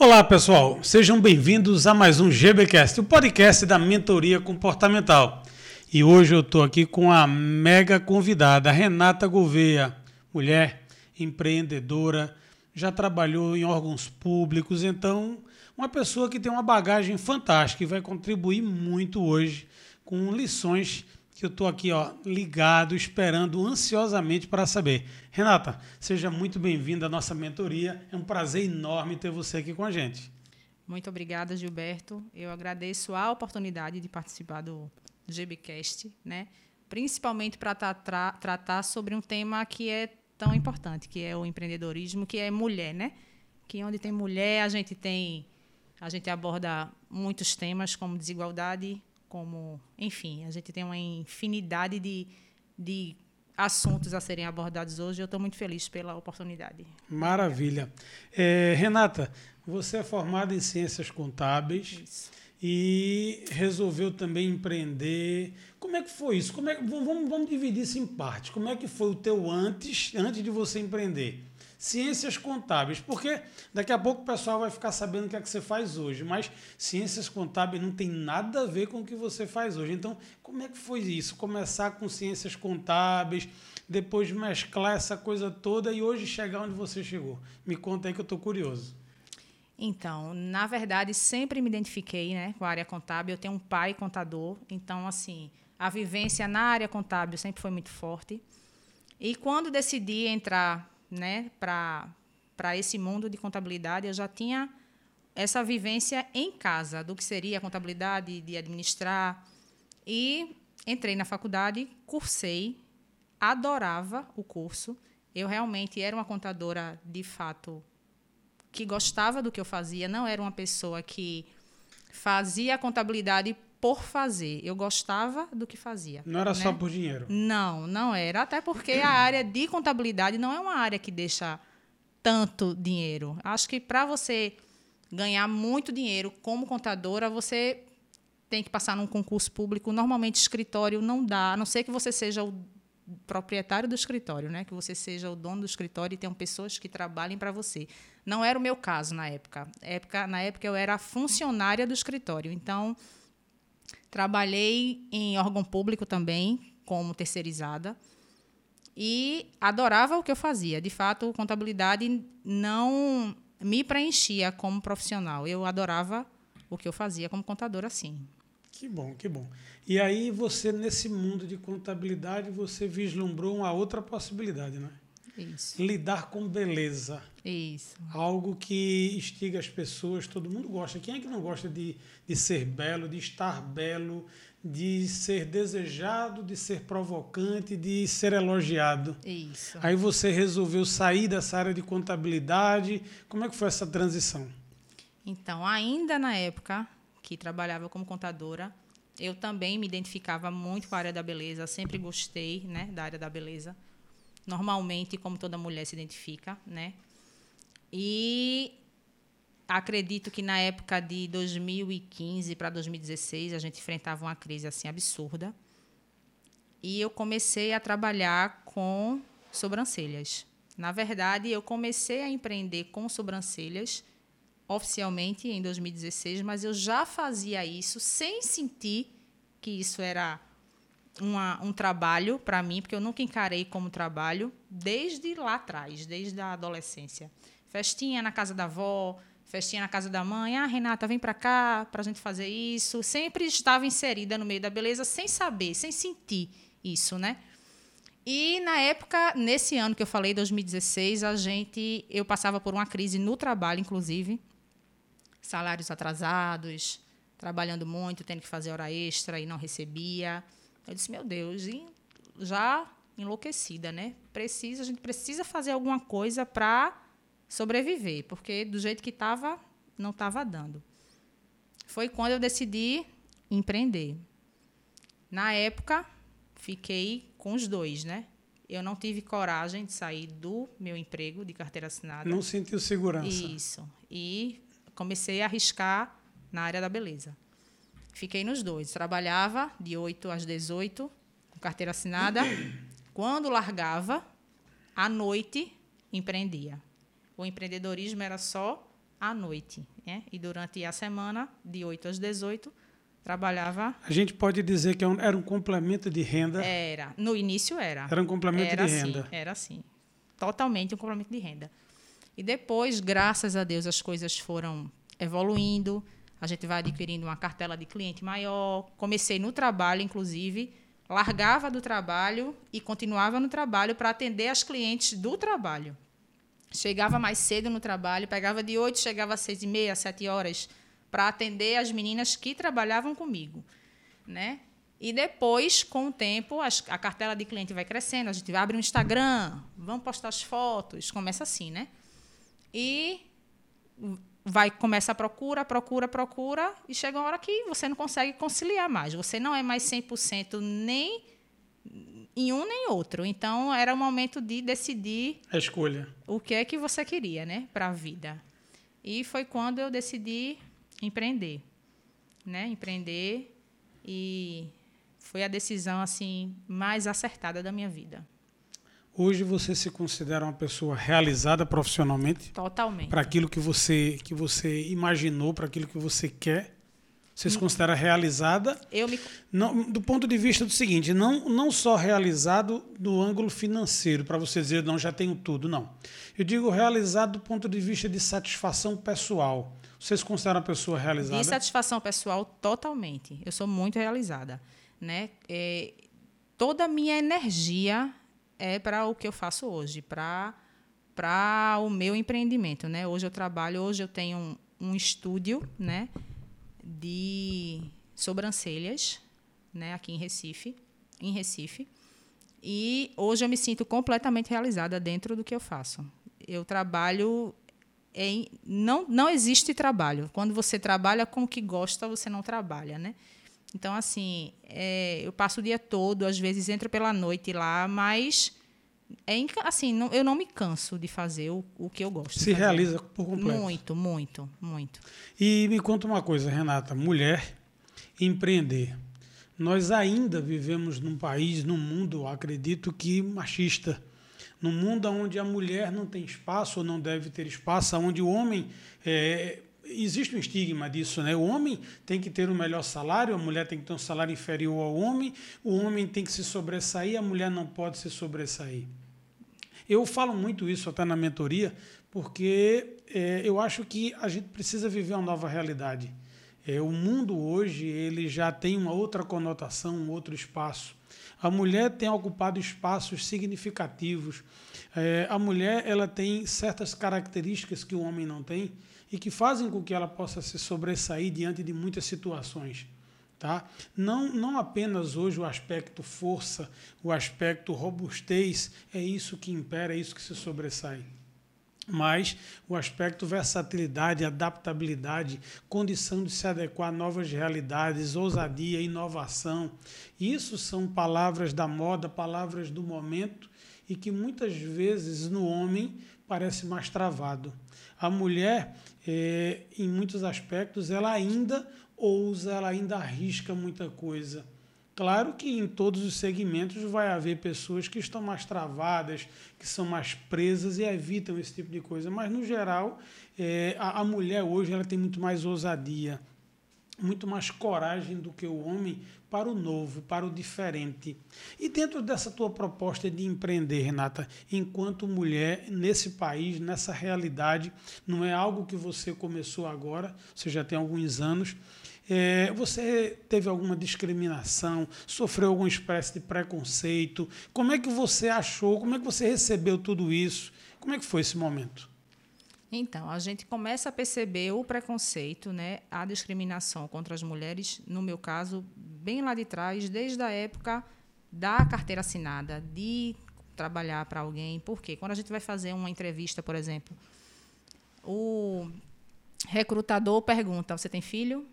Olá, pessoal. Sejam bem-vindos a mais um GBcast, o podcast da mentoria comportamental. E hoje eu estou aqui com a mega convidada, Renata Gouveia, mulher empreendedora, já trabalhou em órgãos públicos, então uma pessoa que tem uma bagagem fantástica e vai contribuir muito hoje com lições que eu estou aqui ó, ligado, esperando ansiosamente para saber. Renata, seja muito bem-vinda à nossa mentoria. É um prazer enorme ter você aqui com a gente. Muito obrigada, Gilberto. Eu agradeço a oportunidade de participar do GBcast, né? principalmente para tra tratar sobre um tema que é tão importante, que é o empreendedorismo, que é mulher, né? Que onde tem mulher, a gente tem a gente aborda muitos temas como desigualdade, como, enfim, a gente tem uma infinidade de, de assuntos a serem abordados hoje. Eu estou muito feliz pela oportunidade. Maravilha. É, Renata, você é formada em ciências contábeis isso. e resolveu também empreender. Como é que foi isso? Como é, vamos, vamos dividir isso em partes. Como é que foi o teu antes, antes de você empreender? Ciências contábeis, porque daqui a pouco o pessoal vai ficar sabendo o que é que você faz hoje, mas ciências contábeis não tem nada a ver com o que você faz hoje. Então, como é que foi isso? Começar com ciências contábeis, depois mesclar essa coisa toda e hoje chegar onde você chegou. Me conta aí que eu estou curioso. Então, na verdade, sempre me identifiquei né, com a área contábil. Eu tenho um pai contador, então, assim, a vivência na área contábil sempre foi muito forte. E quando decidi entrar né, para esse mundo de contabilidade, eu já tinha essa vivência em casa do que seria a contabilidade, de administrar. E entrei na faculdade, cursei, adorava o curso. Eu realmente era uma contadora de fato que gostava do que eu fazia, não era uma pessoa que fazia a contabilidade por fazer. Eu gostava do que fazia. Não era né? só por dinheiro? Não, não era. Até porque a área de contabilidade não é uma área que deixa tanto dinheiro. Acho que para você ganhar muito dinheiro como contadora, você tem que passar num concurso público. Normalmente, escritório não dá, a não ser que você seja o proprietário do escritório, né? que você seja o dono do escritório e tenham pessoas que trabalhem para você. Não era o meu caso na época. época. Na época, eu era funcionária do escritório. Então, Trabalhei em órgão público também, como terceirizada. E adorava o que eu fazia. De fato, contabilidade não me preenchia como profissional. Eu adorava o que eu fazia como contadora, sim. Que bom, que bom. E aí você, nesse mundo de contabilidade, você vislumbrou uma outra possibilidade, né? Isso. Lidar com beleza. Isso. Algo que instiga as pessoas, todo mundo gosta. Quem é que não gosta de, de ser belo, de estar belo, de ser desejado, de ser provocante, de ser elogiado? Isso. Aí você resolveu sair dessa área de contabilidade. Como é que foi essa transição? Então, ainda na época que trabalhava como contadora, eu também me identificava muito com a área da beleza, sempre gostei né, da área da beleza normalmente, como toda mulher se identifica, né? E acredito que na época de 2015 para 2016 a gente enfrentava uma crise assim absurda. E eu comecei a trabalhar com sobrancelhas. Na verdade, eu comecei a empreender com sobrancelhas oficialmente em 2016, mas eu já fazia isso sem sentir que isso era uma, um trabalho para mim, porque eu nunca encarei como trabalho desde lá atrás, desde a adolescência. Festinha na casa da avó, festinha na casa da mãe. Ah, Renata, vem para cá para a gente fazer isso. Sempre estava inserida no meio da beleza sem saber, sem sentir isso, né? E na época, nesse ano que eu falei, 2016, a gente, eu passava por uma crise no trabalho, inclusive, salários atrasados, trabalhando muito, tendo que fazer hora extra e não recebia. Eu disse, meu Deus, já enlouquecida, né? Precisa, a gente precisa fazer alguma coisa para sobreviver, porque do jeito que estava, não estava dando. Foi quando eu decidi empreender. Na época, fiquei com os dois, né? Eu não tive coragem de sair do meu emprego de carteira assinada. Não sentiu segurança. Isso. E comecei a arriscar na área da beleza. Fiquei nos dois. Trabalhava de 8 às 18, com carteira assinada. Quando largava, à noite, empreendia. O empreendedorismo era só à noite. Né? E durante a semana, de 8 às 18, trabalhava. A gente pode dizer que é era um complemento de renda? Era. No início era. Era um complemento era de assim, renda. Era sim. Totalmente um complemento de renda. E depois, graças a Deus, as coisas foram evoluindo. A gente vai adquirindo uma cartela de cliente maior. Comecei no trabalho, inclusive, largava do trabalho e continuava no trabalho para atender as clientes do trabalho. Chegava mais cedo no trabalho, pegava de 8, chegava às 6 e meia, 7 horas, para atender as meninas que trabalhavam comigo. Né? E depois, com o tempo, a cartela de cliente vai crescendo, a gente abre um Instagram, vamos postar as fotos, começa assim, né? E vai começa a procura, procura, procura e chega uma hora que você não consegue conciliar mais. Você não é mais 100% nem em um nem outro. Então era o momento de decidir a escolha. O que é que você queria, né, para a vida. E foi quando eu decidi empreender, né? Empreender e foi a decisão assim mais acertada da minha vida. Hoje você se considera uma pessoa realizada profissionalmente? Totalmente. Para aquilo que você que você imaginou, para aquilo que você quer? Você se considera realizada? Eu me... não, do ponto de vista do seguinte, não, não só realizado do ângulo financeiro, para você dizer, não, já tenho tudo, não. Eu digo realizado do ponto de vista de satisfação pessoal. Você se considera uma pessoa realizada? De satisfação pessoal, totalmente. Eu sou muito realizada. Né? É, toda a minha energia é para o que eu faço hoje, para para o meu empreendimento, né? Hoje eu trabalho, hoje eu tenho um, um estúdio, né, de sobrancelhas, né, aqui em Recife, em Recife. E hoje eu me sinto completamente realizada dentro do que eu faço. Eu trabalho em, não não existe trabalho. Quando você trabalha com o que gosta, você não trabalha, né? Então, assim, é, eu passo o dia todo, às vezes entro pela noite lá, mas é assim, não, eu não me canso de fazer o, o que eu gosto. Se realiza por completo. Muito, muito, muito. E me conta uma coisa, Renata, mulher empreender. Nós ainda vivemos num país, num mundo, acredito que machista. Num mundo onde a mulher não tem espaço ou não deve ter espaço, onde o homem é, existe um estigma disso, né? O homem tem que ter o um melhor salário, a mulher tem que ter um salário inferior ao homem, o homem tem que se sobressair, a mulher não pode se sobressair. Eu falo muito isso até na mentoria, porque é, eu acho que a gente precisa viver uma nova realidade. É, o mundo hoje ele já tem uma outra conotação, um outro espaço. A mulher tem ocupado espaços significativos. É, a mulher ela tem certas características que o homem não tem e que fazem com que ela possa se sobressair diante de muitas situações. Tá? Não, não apenas hoje o aspecto força, o aspecto robustez, é isso que impera, é isso que se sobressai. Mas o aspecto versatilidade, adaptabilidade, condição de se adequar a novas realidades, ousadia, inovação, isso são palavras da moda, palavras do momento e que muitas vezes no homem parece mais travado. A mulher, é, em muitos aspectos, ela ainda ousa, ela ainda arrisca muita coisa. Claro que em todos os segmentos vai haver pessoas que estão mais travadas, que são mais presas e evitam esse tipo de coisa, mas no geral é, a, a mulher hoje ela tem muito mais ousadia, muito mais coragem do que o homem para o novo, para o diferente. E dentro dessa tua proposta de empreender, Renata, enquanto mulher nesse país, nessa realidade, não é algo que você começou agora, você já tem alguns anos. É, você teve alguma discriminação, sofreu alguma espécie de preconceito? Como é que você achou? Como é que você recebeu tudo isso? Como é que foi esse momento? Então, a gente começa a perceber o preconceito, né, a discriminação contra as mulheres, no meu caso, bem lá de trás, desde a época da carteira assinada, de trabalhar para alguém. Por quê? Quando a gente vai fazer uma entrevista, por exemplo, o recrutador pergunta: Você tem filho?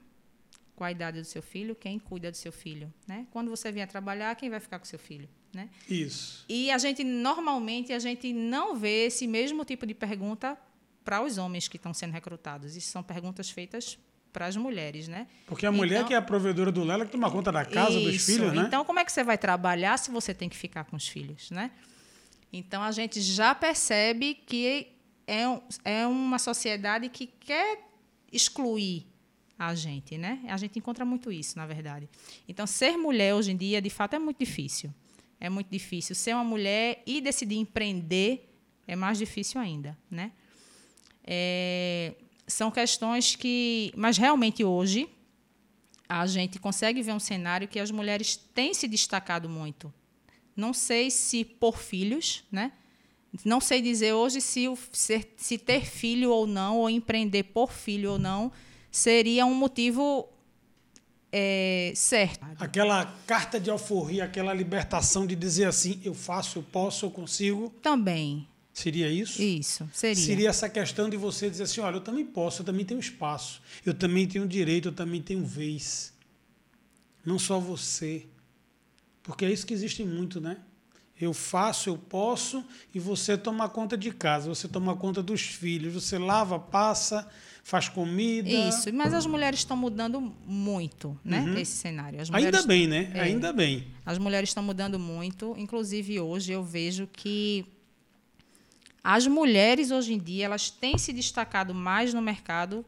Qual a idade do seu filho? Quem cuida do seu filho? Né? Quando você vier trabalhar, quem vai ficar com seu filho? Né? Isso. E a gente, normalmente, a gente não vê esse mesmo tipo de pergunta para os homens que estão sendo recrutados. Isso são perguntas feitas para as mulheres, né? Porque a mulher então, que é a provedora do lela que toma conta da casa, isso, dos filhos, né? Então, como é que você vai trabalhar se você tem que ficar com os filhos, né? Então, a gente já percebe que é, é uma sociedade que quer excluir a gente, né? A gente encontra muito isso, na verdade. Então, ser mulher hoje em dia, de fato, é muito difícil. É muito difícil. Ser uma mulher e decidir empreender é mais difícil ainda, né? É, são questões que, mas realmente hoje a gente consegue ver um cenário que as mulheres têm se destacado muito. Não sei se por filhos, né? Não sei dizer hoje se, o, se, se ter filho ou não, ou empreender por filho ou não, seria um motivo é, certo. Aquela carta de alforria, aquela libertação de dizer assim, eu faço, eu posso, eu consigo. Também. Seria isso? Isso, seria. Seria essa questão de você dizer assim, olha, eu também posso, eu também tenho espaço, eu também tenho direito, eu também tenho vez. Não só você. Porque é isso que existe muito, né? Eu faço, eu posso, e você toma conta de casa, você toma conta dos filhos, você lava, passa, faz comida. Isso, mas as mulheres estão mudando muito, né? Uhum. Esse cenário. Ainda bem, né? É, Ainda bem. As mulheres estão mudando muito. Inclusive, hoje eu vejo que as mulheres, hoje em dia, elas têm se destacado mais no mercado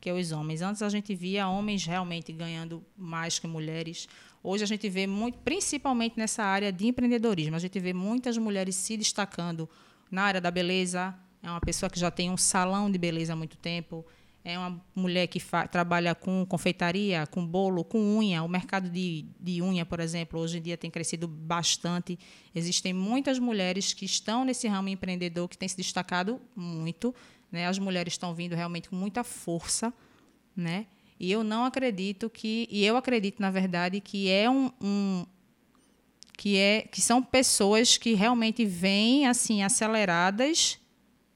que os homens. Antes a gente via homens realmente ganhando mais que mulheres. Hoje a gente vê muito, principalmente nessa área de empreendedorismo, a gente vê muitas mulheres se destacando na área da beleza. É uma pessoa que já tem um salão de beleza há muito tempo é uma mulher que trabalha com confeitaria, com bolo, com unha. O mercado de, de unha, por exemplo, hoje em dia tem crescido bastante. Existem muitas mulheres que estão nesse ramo empreendedor que têm se destacado muito. Né? As mulheres estão vindo realmente com muita força. Né? E eu não acredito que. E eu acredito, na verdade, que é um, um que, é, que são pessoas que realmente vêm assim aceleradas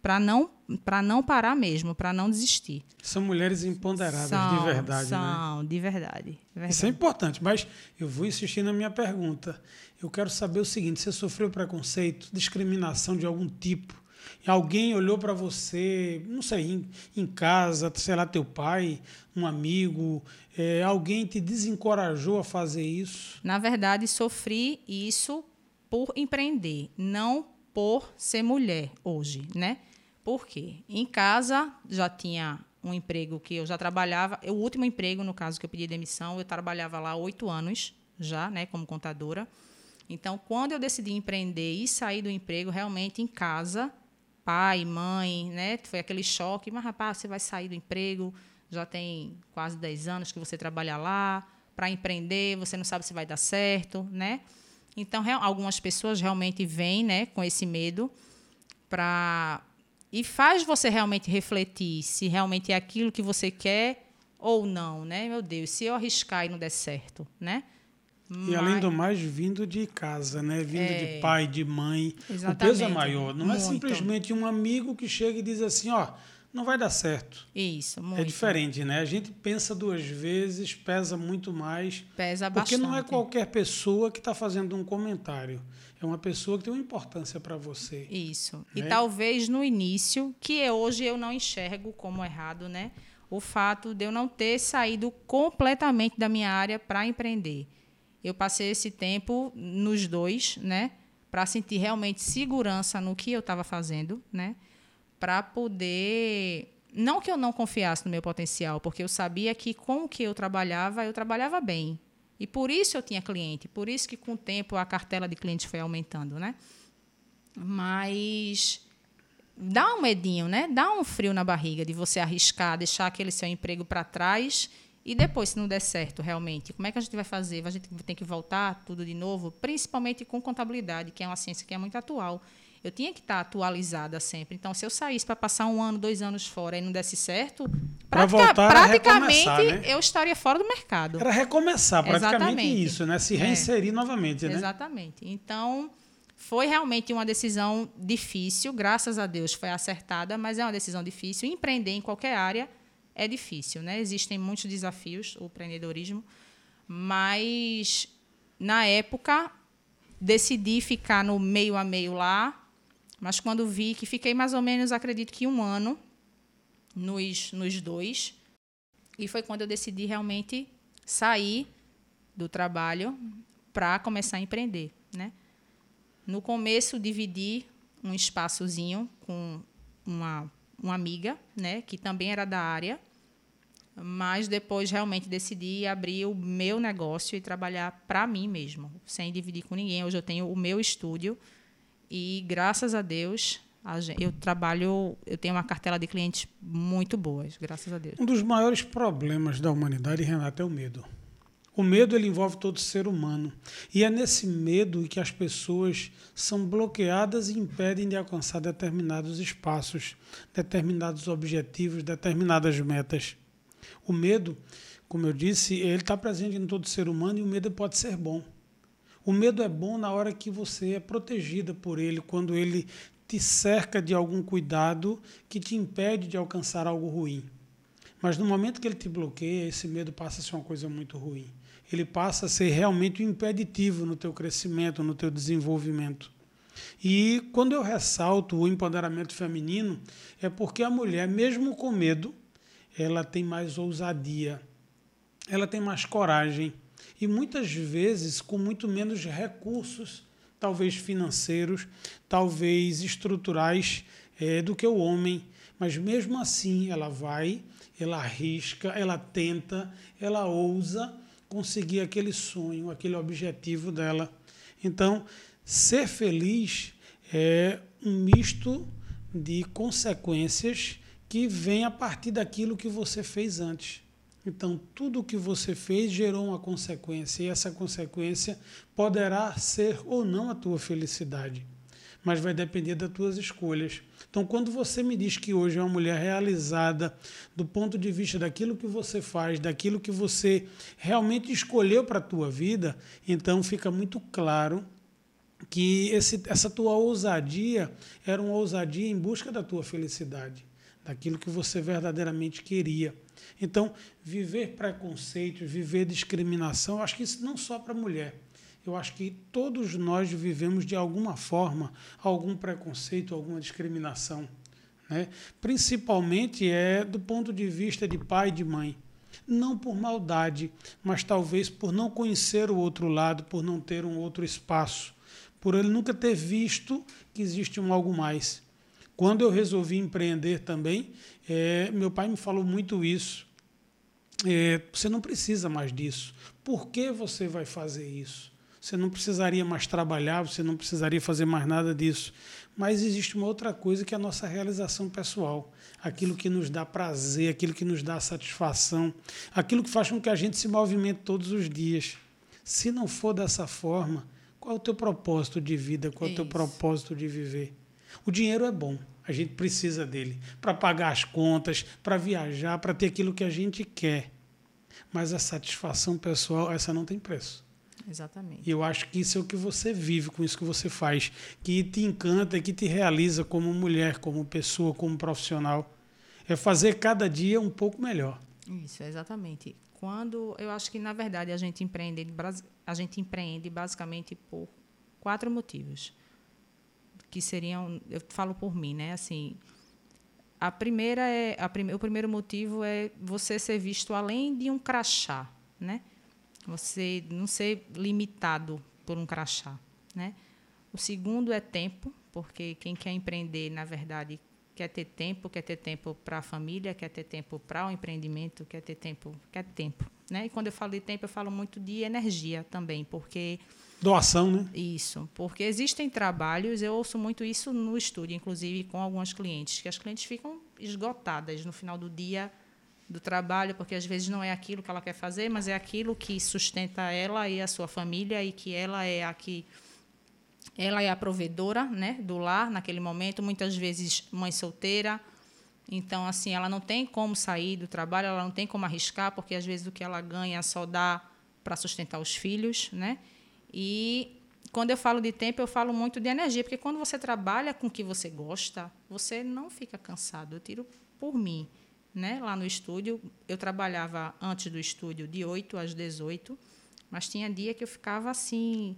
para não para não parar mesmo, para não desistir. São mulheres empoderadas são, de verdade, são, né? De verdade, verdade. Isso é importante, mas eu vou insistir na minha pergunta. Eu quero saber o seguinte: você sofreu preconceito, discriminação de algum tipo? Alguém olhou para você, não sei, em, em, casa, sei lá, teu pai, um amigo, é, alguém te desencorajou a fazer isso? Na verdade, sofri isso por empreender, não por ser mulher hoje, né? Por quê? Em casa já tinha um emprego que eu já trabalhava, o último emprego, no caso que eu pedi demissão, eu trabalhava lá oito anos já, né, como contadora. Então, quando eu decidi empreender e sair do emprego, realmente em casa, pai, mãe, né, foi aquele choque, mas rapaz, você vai sair do emprego, já tem quase 10 anos que você trabalha lá, para empreender, você não sabe se vai dar certo, né? Então, algumas pessoas realmente vêm, né, com esse medo para e faz você realmente refletir se realmente é aquilo que você quer ou não, né? Meu Deus, se eu arriscar e não der certo, né? E além do mais, vindo de casa, né? Vindo é, de pai, de mãe. Exatamente. O peso é maior. Não é muito. é simplesmente um amigo que chega e diz assim, ó, não vai dar certo. Isso, muito. É diferente, né? A gente pensa duas vezes, pesa muito mais. Pesa bastante. Porque não é qualquer pessoa que está fazendo um comentário. É uma pessoa que tem uma importância para você. Isso. Né? E talvez no início, que hoje eu não enxergo como errado, né? O fato de eu não ter saído completamente da minha área para empreender. Eu passei esse tempo nos dois, né? Para sentir realmente segurança no que eu estava fazendo, né? para poder. Não que eu não confiasse no meu potencial, porque eu sabia que com o que eu trabalhava, eu trabalhava bem. E por isso eu tinha cliente, por isso que com o tempo a cartela de clientes foi aumentando, né? Mas dá um medinho, né? Dá um frio na barriga de você arriscar, deixar aquele seu emprego para trás e depois, se não der certo, realmente, como é que a gente vai fazer? A gente tem que voltar tudo de novo, principalmente com contabilidade, que é uma ciência que é muito atual eu tinha que estar atualizada sempre. Então, se eu saísse para passar um ano, dois anos fora e não desse certo, pratica, praticamente né? eu estaria fora do mercado. Era recomeçar, praticamente Exatamente. isso, né? Se é. reinserir é. novamente, né? Exatamente. Então, foi realmente uma decisão difícil, graças a Deus foi acertada, mas é uma decisão difícil. Empreender em qualquer área é difícil, né? Existem muitos desafios, o empreendedorismo, mas na época decidi ficar no meio a meio lá, mas quando vi que fiquei mais ou menos, acredito que um ano nos, nos dois, e foi quando eu decidi realmente sair do trabalho para começar a empreender, né? No começo dividi um espaçozinho com uma, uma amiga, né, que também era da área, mas depois realmente decidi abrir o meu negócio e trabalhar para mim mesmo, sem dividir com ninguém. Hoje eu tenho o meu estúdio e graças a Deus eu trabalho, eu tenho uma cartela de clientes muito boas, graças a Deus. Um dos maiores problemas da humanidade, Renata, é o medo. O medo ele envolve todo ser humano. E é nesse medo que as pessoas são bloqueadas e impedem de alcançar determinados espaços, determinados objetivos, determinadas metas. O medo, como eu disse, ele está presente em todo ser humano e o medo pode ser bom. O medo é bom na hora que você é protegida por ele, quando ele te cerca de algum cuidado que te impede de alcançar algo ruim. Mas no momento que ele te bloqueia, esse medo passa a ser uma coisa muito ruim. Ele passa a ser realmente um impeditivo no teu crescimento, no teu desenvolvimento. E quando eu ressalto o empoderamento feminino, é porque a mulher, mesmo com medo, ela tem mais ousadia, ela tem mais coragem e muitas vezes com muito menos recursos, talvez financeiros, talvez estruturais é, do que o homem. Mas mesmo assim ela vai, ela arrisca, ela tenta, ela ousa conseguir aquele sonho, aquele objetivo dela. Então, ser feliz é um misto de consequências que vem a partir daquilo que você fez antes. Então, tudo o que você fez gerou uma consequência, e essa consequência poderá ser ou não a tua felicidade, mas vai depender das tuas escolhas. Então, quando você me diz que hoje é uma mulher realizada do ponto de vista daquilo que você faz, daquilo que você realmente escolheu para a tua vida, então fica muito claro que esse, essa tua ousadia era uma ousadia em busca da tua felicidade daquilo que você verdadeiramente queria. Então, viver preconceitos, viver discriminação, acho que isso não só para mulher. Eu acho que todos nós vivemos de alguma forma algum preconceito, alguma discriminação. Né? Principalmente é do ponto de vista de pai e de mãe. Não por maldade, mas talvez por não conhecer o outro lado, por não ter um outro espaço, por ele nunca ter visto que existe um algo mais. Quando eu resolvi empreender também, é, meu pai me falou muito isso. É, você não precisa mais disso. Por que você vai fazer isso? Você não precisaria mais trabalhar, você não precisaria fazer mais nada disso. Mas existe uma outra coisa que é a nossa realização pessoal. Aquilo que nos dá prazer, aquilo que nos dá satisfação, aquilo que faz com que a gente se movimente todos os dias. Se não for dessa forma, qual é o teu propósito de vida? Qual é o teu propósito de viver? O dinheiro é bom, a gente precisa dele para pagar as contas, para viajar, para ter aquilo que a gente quer. Mas a satisfação pessoal, essa não tem preço. Exatamente. E eu acho que isso é o que você vive com isso que você faz, que te encanta, que te realiza como mulher, como pessoa, como profissional. É fazer cada dia um pouco melhor. Isso, exatamente. Quando eu acho que na verdade a gente empreende, a gente empreende basicamente por quatro motivos que seriam, eu falo por mim, né? Assim, a primeira é, a prime, o primeiro motivo é você ser visto além de um crachá, né? Você não ser limitado por um crachá, né? O segundo é tempo, porque quem quer empreender, na verdade, quer ter tempo, quer ter tempo para a família, quer ter tempo para o empreendimento, quer ter tempo, quer tempo, né? E quando eu falo de tempo, eu falo muito de energia também, porque Doação, né? Isso, porque existem trabalhos, eu ouço muito isso no estúdio, inclusive com algumas clientes, que as clientes ficam esgotadas no final do dia do trabalho, porque às vezes não é aquilo que ela quer fazer, mas é aquilo que sustenta ela e a sua família e que ela é a que ela é a provedora, né, do lar naquele momento, muitas vezes mãe solteira. Então, assim, ela não tem como sair do trabalho, ela não tem como arriscar, porque às vezes o que ela ganha só dá para sustentar os filhos, né? E quando eu falo de tempo, eu falo muito de energia, porque quando você trabalha com o que você gosta, você não fica cansado. Eu tiro por mim. Né? Lá no estúdio, eu trabalhava antes do estúdio de 8 às 18, mas tinha dia que eu ficava assim.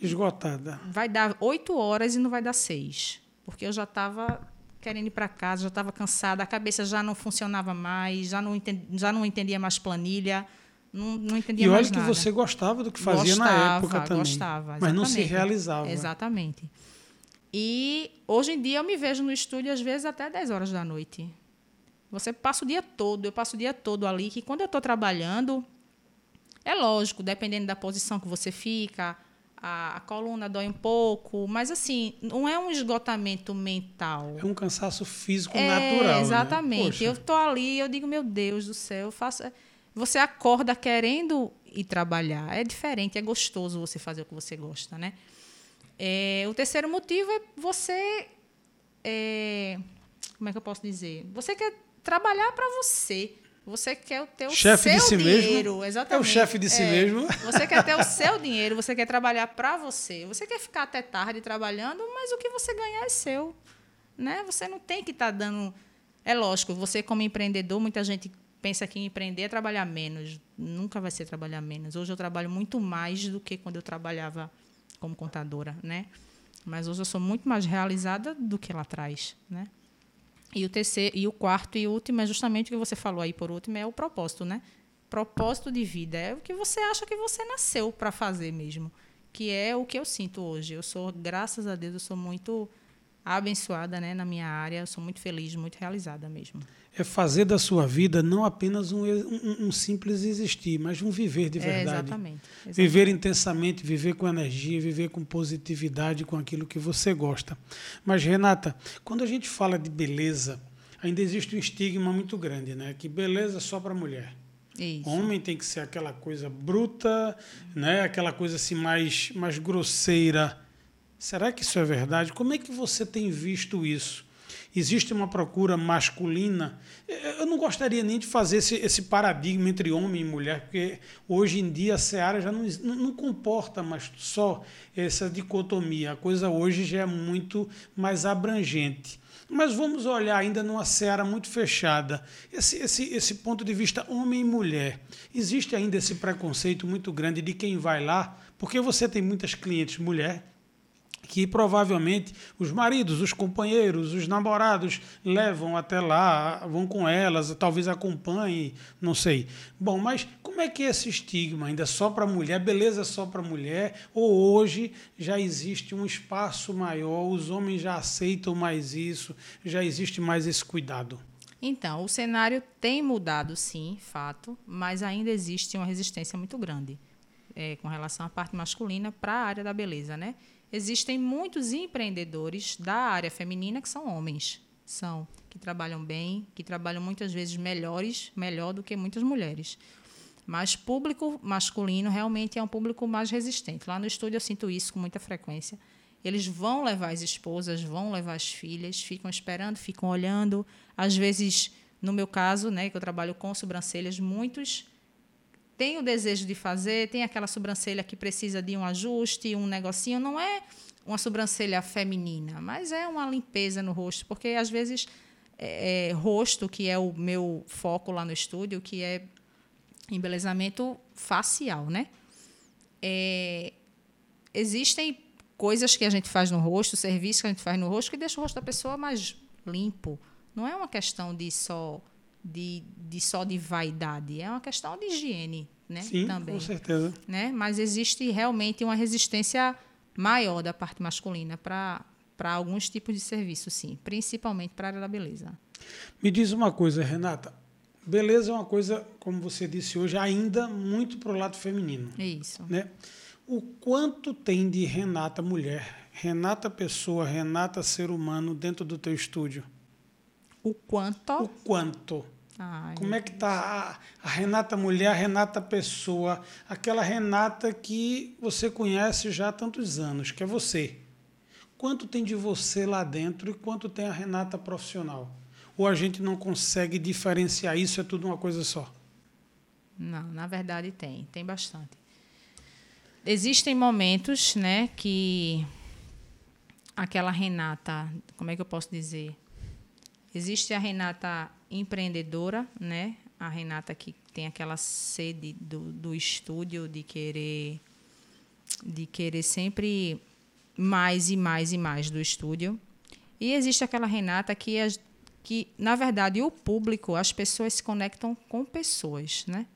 Esgotada. Vai dar 8 horas e não vai dar 6. Porque eu já estava querendo ir para casa, já estava cansada, a cabeça já não funcionava mais, já não, entendi, já não entendia mais planilha não, não entendia e mais nada. E olha que você gostava do que fazia gostava, na época também. Gostava, mas não se realizava. Exatamente. E hoje em dia eu me vejo no estúdio às vezes até 10 horas da noite. Você passa o dia todo, eu passo o dia todo ali, que quando eu estou trabalhando, é lógico, dependendo da posição que você fica, a, a, coluna dói um pouco, mas assim, não é um esgotamento mental. É um cansaço físico é, natural. Né? Exatamente. Né? Eu estou ali, eu digo, meu Deus do céu, eu faço. Você acorda querendo ir trabalhar. É diferente, é gostoso você fazer o que você gosta, né? É, o terceiro motivo é você. É, como é que eu posso dizer? Você quer trabalhar para você. Você quer ter o chefe seu de si dinheiro. Mesmo. Exatamente. É o chefe de si é, mesmo. Você quer ter o seu dinheiro, você quer trabalhar para você. Você quer ficar até tarde trabalhando, mas o que você ganhar é seu. Né? Você não tem que estar tá dando. É lógico, você, como empreendedor, muita gente pensa que empreender é trabalhar menos. Nunca vai ser trabalhar menos. Hoje eu trabalho muito mais do que quando eu trabalhava como contadora, né? Mas hoje eu sou muito mais realizada do que lá atrás, né? E o terceiro, e o quarto e último é justamente o que você falou aí por último, é o propósito, né? Propósito de vida é o que você acha que você nasceu para fazer mesmo, que é o que eu sinto hoje. Eu sou, graças a Deus, eu sou muito abençoada, né, na minha área, eu sou muito feliz, muito realizada mesmo é fazer da sua vida não apenas um, um, um simples existir, mas um viver de é, verdade. É, exatamente, exatamente. Viver intensamente, viver com energia, viver com positividade, com aquilo que você gosta. Mas, Renata, quando a gente fala de beleza, ainda existe um estigma muito grande, né? Que beleza é só para mulher. Isso. Homem tem que ser aquela coisa bruta, né? aquela coisa assim mais, mais grosseira. Será que isso é verdade? Como é que você tem visto isso? existe uma procura masculina. Eu não gostaria nem de fazer esse, esse paradigma entre homem e mulher, porque hoje em dia a Seara já não, não comporta mais só essa dicotomia. A coisa hoje já é muito mais abrangente. Mas vamos olhar ainda numa seara muito fechada. Esse, esse, esse ponto de vista homem e mulher. Existe ainda esse preconceito muito grande de quem vai lá, porque você tem muitas clientes mulher que provavelmente os maridos, os companheiros, os namorados levam até lá, vão com elas, talvez acompanhem, não sei. Bom, mas como é que é esse estigma? Ainda só para mulher, beleza só para mulher? Ou hoje já existe um espaço maior, os homens já aceitam mais isso, já existe mais esse cuidado? Então, o cenário tem mudado, sim, fato, mas ainda existe uma resistência muito grande é, com relação à parte masculina para a área da beleza, né? Existem muitos empreendedores da área feminina que são homens, são que trabalham bem, que trabalham muitas vezes melhores, melhor do que muitas mulheres. Mas público masculino realmente é um público mais resistente. Lá no estúdio eu sinto isso com muita frequência. Eles vão levar as esposas, vão levar as filhas, ficam esperando, ficam olhando. Às vezes, no meu caso, né, que eu trabalho com sobrancelhas, muitos tem o desejo de fazer, tem aquela sobrancelha que precisa de um ajuste, um negocinho, não é uma sobrancelha feminina, mas é uma limpeza no rosto, porque às vezes é, é, rosto, que é o meu foco lá no estúdio, que é embelezamento facial, né? É, existem coisas que a gente faz no rosto, serviços que a gente faz no rosto que deixa o rosto da pessoa mais limpo. Não é uma questão de só de, de só de vaidade, é uma questão de higiene, né? Sim, também, com certeza. Né? Mas existe realmente uma resistência maior da parte masculina para alguns tipos de serviço, sim, principalmente para a área da beleza. Me diz uma coisa, Renata. Beleza é uma coisa, como você disse hoje, ainda muito para o lado feminino. Isso. Né? O quanto tem de Renata mulher, Renata pessoa, Renata ser humano dentro do teu estúdio? O quanto? O quanto? Ai, Como é que tá a, a, Renata mulher, a Renata pessoa, aquela Renata que você conhece já há tantos anos, que é você? Quanto tem de você lá dentro e quanto tem a Renata profissional? Ou a gente não consegue diferenciar isso, é tudo uma coisa só? Não, na verdade tem, tem bastante. Existem momentos, né, que aquela Renata, como é que eu posso dizer? Existe a Renata empreendedora, né? A Renata que tem aquela sede do, do estúdio de querer de querer sempre mais e mais e mais do estúdio. E existe aquela Renata que, que na verdade, o público, as pessoas se conectam com pessoas, né?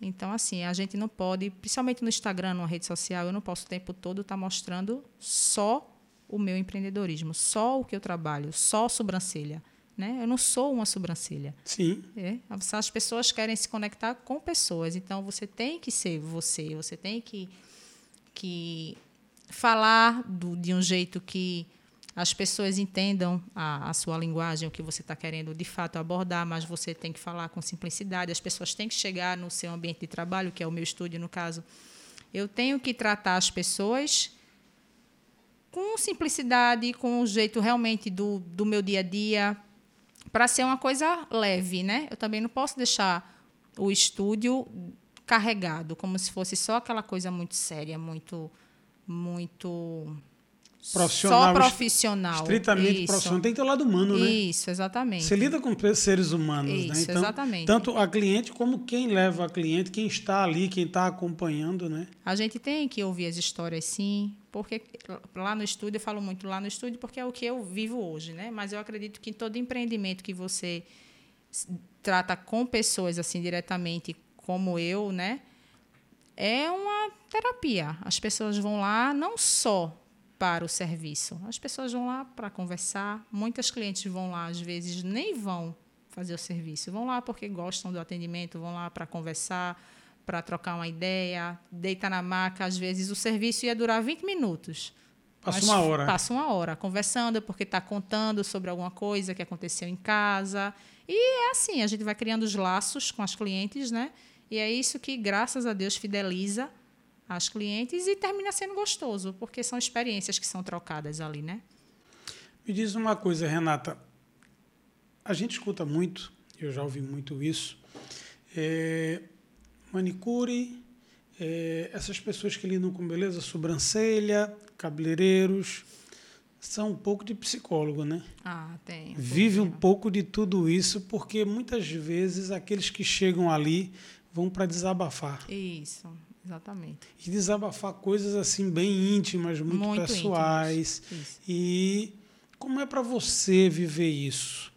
Então, assim, a gente não pode, principalmente no Instagram, numa rede social, eu não posso o tempo todo estar tá mostrando só o meu empreendedorismo, só o que eu trabalho, só sobrancelha. Né? Eu não sou uma sobrancelha. Sim. É? As pessoas querem se conectar com pessoas, então você tem que ser você, você tem que, que falar do, de um jeito que as pessoas entendam a, a sua linguagem, o que você está querendo de fato abordar, mas você tem que falar com simplicidade. As pessoas têm que chegar no seu ambiente de trabalho, que é o meu estúdio, no caso. Eu tenho que tratar as pessoas com simplicidade, com o jeito realmente do, do meu dia a dia, para ser uma coisa leve, né? Eu também não posso deixar o estúdio carregado, como se fosse só aquela coisa muito séria, muito muito profissional, só profissional. Estritamente Isso. profissional. Tem que ter o lado humano, né? Isso, exatamente. Você lida com seres humanos, né? Isso, Então, exatamente. tanto a cliente como quem leva a cliente, quem está ali, quem está acompanhando, né? A gente tem que ouvir as histórias, sim, porque lá no estúdio, eu falo muito lá no estúdio, porque é o que eu vivo hoje, né? Mas eu acredito que todo empreendimento que você trata com pessoas assim diretamente, como eu, né? É uma terapia. As pessoas vão lá não só para o serviço, as pessoas vão lá para conversar. Muitas clientes vão lá, às vezes, nem vão fazer o serviço, vão lá porque gostam do atendimento, vão lá para conversar, para trocar uma ideia, deita na maca. Às vezes, o serviço ia durar 20 minutos. Passa uma hora. Passa uma hora conversando, porque está contando sobre alguma coisa que aconteceu em casa. E é assim, a gente vai criando os laços com as clientes, né? E é isso que, graças a Deus, fideliza as clientes e termina sendo gostoso, porque são experiências que são trocadas ali, né? Me diz uma coisa, Renata. A gente escuta muito, eu já ouvi muito isso, é, manicure, é, essas pessoas que lidam com beleza, sobrancelha, cabeleireiros, são um pouco de psicólogo, né? Ah, tem. Vive um pouco de tudo isso, porque muitas vezes aqueles que chegam ali vão para desabafar. Isso, exatamente. E desabafar coisas assim bem íntimas, muito, Muito pessoais. E como é para você viver isso?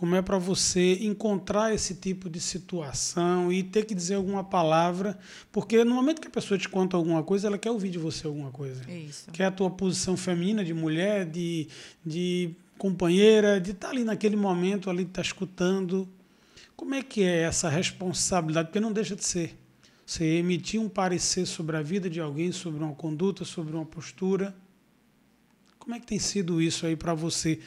Como é para você encontrar esse tipo de situação e ter que dizer alguma palavra? Porque no momento que a pessoa te conta alguma coisa, ela quer ouvir de você alguma coisa. Isso. Quer a tua posição feminina, de mulher, de, de companheira, de estar ali naquele momento, ali, estar escutando. Como é que é essa responsabilidade? Porque não deixa de ser. Você emitir um parecer sobre a vida de alguém, sobre uma conduta, sobre uma postura. Como é que tem sido isso aí para você?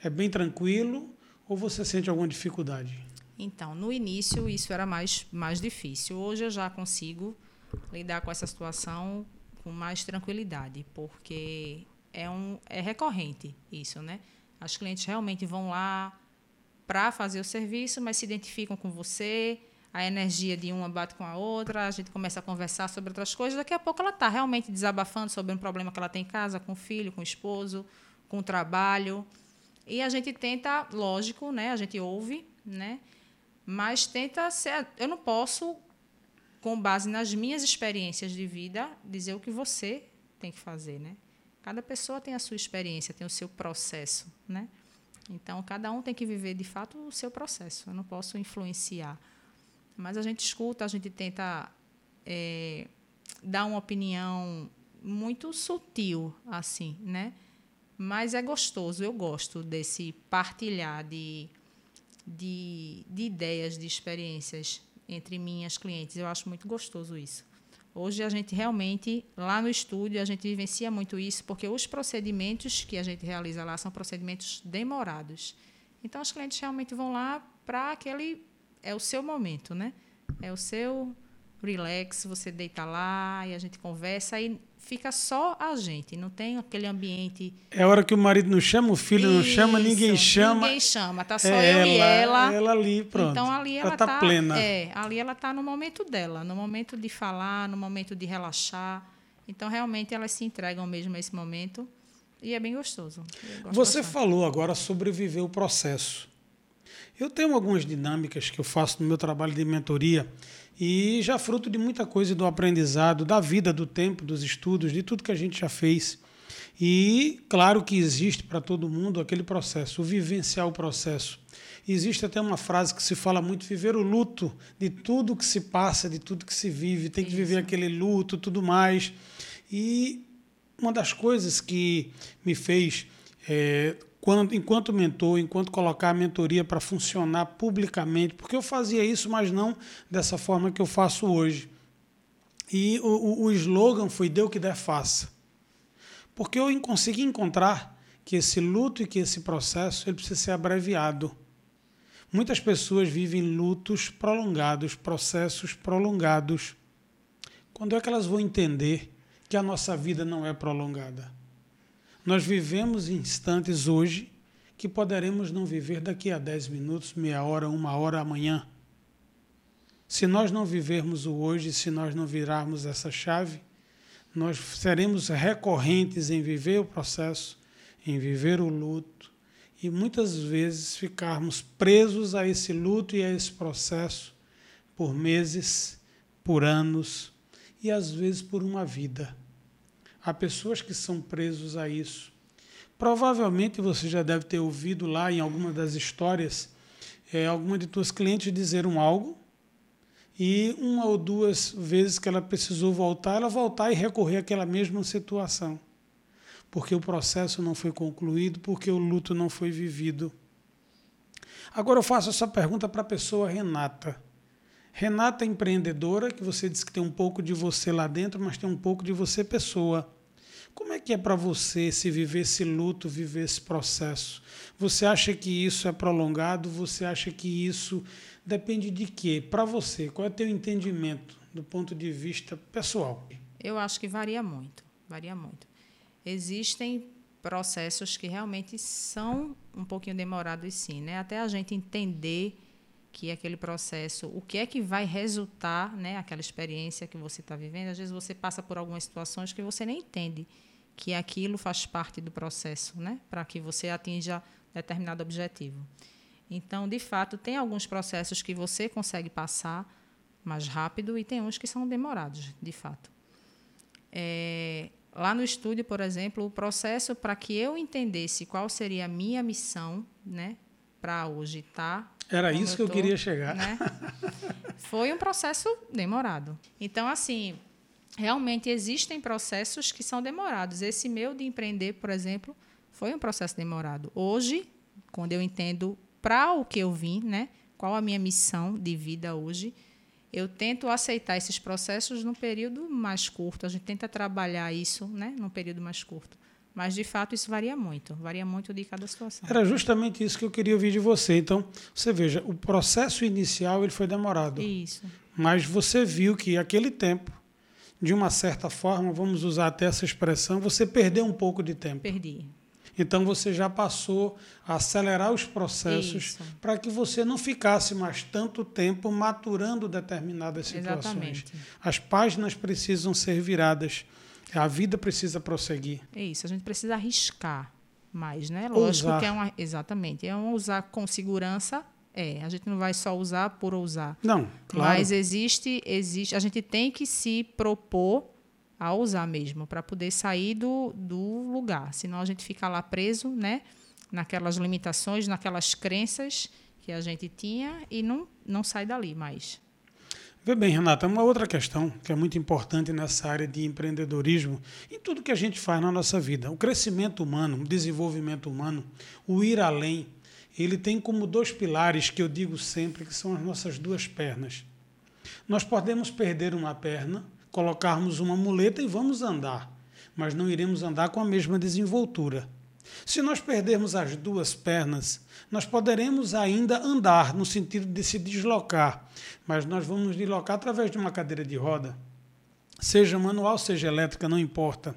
É bem tranquilo ou você sente alguma dificuldade? Então, no início isso era mais, mais difícil. Hoje eu já consigo lidar com essa situação com mais tranquilidade, porque é, um, é recorrente isso, né? As clientes realmente vão lá para fazer o serviço, mas se identificam com você, a energia de uma bate com a outra, a gente começa a conversar sobre outras coisas, daqui a pouco ela está realmente desabafando sobre um problema que ela tem em casa, com o filho, com o esposo, com o trabalho. E a gente tenta, lógico, né? A gente ouve, né? Mas tenta ser. Eu não posso, com base nas minhas experiências de vida, dizer o que você tem que fazer, né? Cada pessoa tem a sua experiência, tem o seu processo, né? Então cada um tem que viver de fato o seu processo. Eu não posso influenciar, mas a gente escuta, a gente tenta é, dar uma opinião muito sutil, assim, né? Mas é gostoso, eu gosto desse partilhar de, de, de ideias, de experiências entre mim e as clientes. Eu acho muito gostoso isso. Hoje a gente realmente, lá no estúdio, a gente vivencia muito isso, porque os procedimentos que a gente realiza lá são procedimentos demorados. Então, os clientes realmente vão lá para aquele. É o seu momento, né? É o seu relax, você deita lá e a gente conversa e fica só a gente, não tem aquele ambiente. É a hora que o marido não chama, o filho não chama, ninguém Isso, chama. Ninguém chama, tá só é eu e ela. Ela ali, pronto. Então ali ela, ela tá, plena. É, ali ela está no momento dela, no momento de falar, no momento de relaxar. Então realmente elas se entregam mesmo a esse momento e é bem gostoso. Você bastante. falou agora sobre viver o processo. Eu tenho algumas dinâmicas que eu faço no meu trabalho de mentoria e já fruto de muita coisa do aprendizado, da vida, do tempo, dos estudos, de tudo que a gente já fez. E claro que existe para todo mundo aquele processo, o vivenciar o processo. Existe até uma frase que se fala muito, viver o luto de tudo que se passa, de tudo que se vive, tem que viver aquele luto, tudo mais. E uma das coisas que me fez, é, quando, enquanto mentor, enquanto colocar a mentoria para funcionar publicamente, porque eu fazia isso, mas não dessa forma que eu faço hoje. E o, o, o slogan foi Dê o que der, faça. Porque eu consegui encontrar que esse luto e que esse processo ele precisa ser abreviado. Muitas pessoas vivem lutos prolongados, processos prolongados. Quando é que elas vão entender que a nossa vida não é prolongada? Nós vivemos instantes hoje que poderemos não viver daqui a 10 minutos, meia hora, uma hora amanhã. Se nós não vivermos o hoje, se nós não virarmos essa chave, nós seremos recorrentes em viver o processo, em viver o luto e muitas vezes ficarmos presos a esse luto e a esse processo por meses, por anos e às vezes por uma vida. Há pessoas que são presos a isso. Provavelmente você já deve ter ouvido lá em alguma das histórias é, alguma de tuas clientes dizeram algo e uma ou duas vezes que ela precisou voltar, ela voltar e recorrer àquela mesma situação. Porque o processo não foi concluído, porque o luto não foi vivido. Agora eu faço essa pergunta para a pessoa Renata. Renata é empreendedora, que você disse que tem um pouco de você lá dentro, mas tem um pouco de você pessoa. Como é que é para você se viver esse luto, viver esse processo? Você acha que isso é prolongado? Você acha que isso depende de quê? Para você, qual é o teu entendimento do ponto de vista pessoal? Eu acho que varia muito, varia muito. Existem processos que realmente são um pouquinho demorados sim, né? Até a gente entender que aquele processo, o que é que vai resultar, né? Aquela experiência que você está vivendo, às vezes você passa por algumas situações que você nem entende que aquilo faz parte do processo, né? Para que você atinja determinado objetivo. Então, de fato, tem alguns processos que você consegue passar mais rápido e tem uns que são demorados, de fato. É, lá no estúdio, por exemplo, o processo para que eu entendesse qual seria a minha missão, né, para hoje estar. Tá, Era isso que eu queria chegar. Né, foi um processo demorado. Então, assim, realmente existem processos que são demorados. Esse meu de empreender, por exemplo, foi um processo demorado. Hoje, quando eu entendo para o que eu vim, né? Qual a minha missão de vida hoje? Eu tento aceitar esses processos num período mais curto. A gente tenta trabalhar isso, né, num período mais curto. Mas de fato isso varia muito, varia muito de cada situação. Era justamente isso que eu queria ouvir de você. Então, você veja, o processo inicial ele foi demorado. Isso. Mas você viu que aquele tempo, de uma certa forma, vamos usar até essa expressão, você perdeu um pouco de tempo. Perdi. Então você já passou a acelerar os processos para que você não ficasse mais tanto tempo maturando determinadas situações. Exatamente. As páginas precisam ser viradas. A vida precisa prosseguir. É isso, a gente precisa arriscar mais, né? Lógico Ousar. que é uma. Exatamente. É um usar com segurança. É, a gente não vai só usar por usar. Não, claro. Mas existe, existe. A gente tem que se propor a usar mesmo, para poder sair do, do lugar. Senão a gente fica lá preso, né? Naquelas limitações, naquelas crenças que a gente tinha e não, não sai dali mais. Vê bem, Renata, uma outra questão que é muito importante nessa área de empreendedorismo, em tudo que a gente faz na nossa vida. O crescimento humano, o desenvolvimento humano, o ir além, ele tem como dois pilares que eu digo sempre que são as nossas duas pernas. Nós podemos perder uma perna, colocarmos uma muleta e vamos andar, mas não iremos andar com a mesma desenvoltura. Se nós perdermos as duas pernas, nós poderemos ainda andar no sentido de se deslocar, mas nós vamos nos deslocar através de uma cadeira de roda, seja manual, seja elétrica, não importa,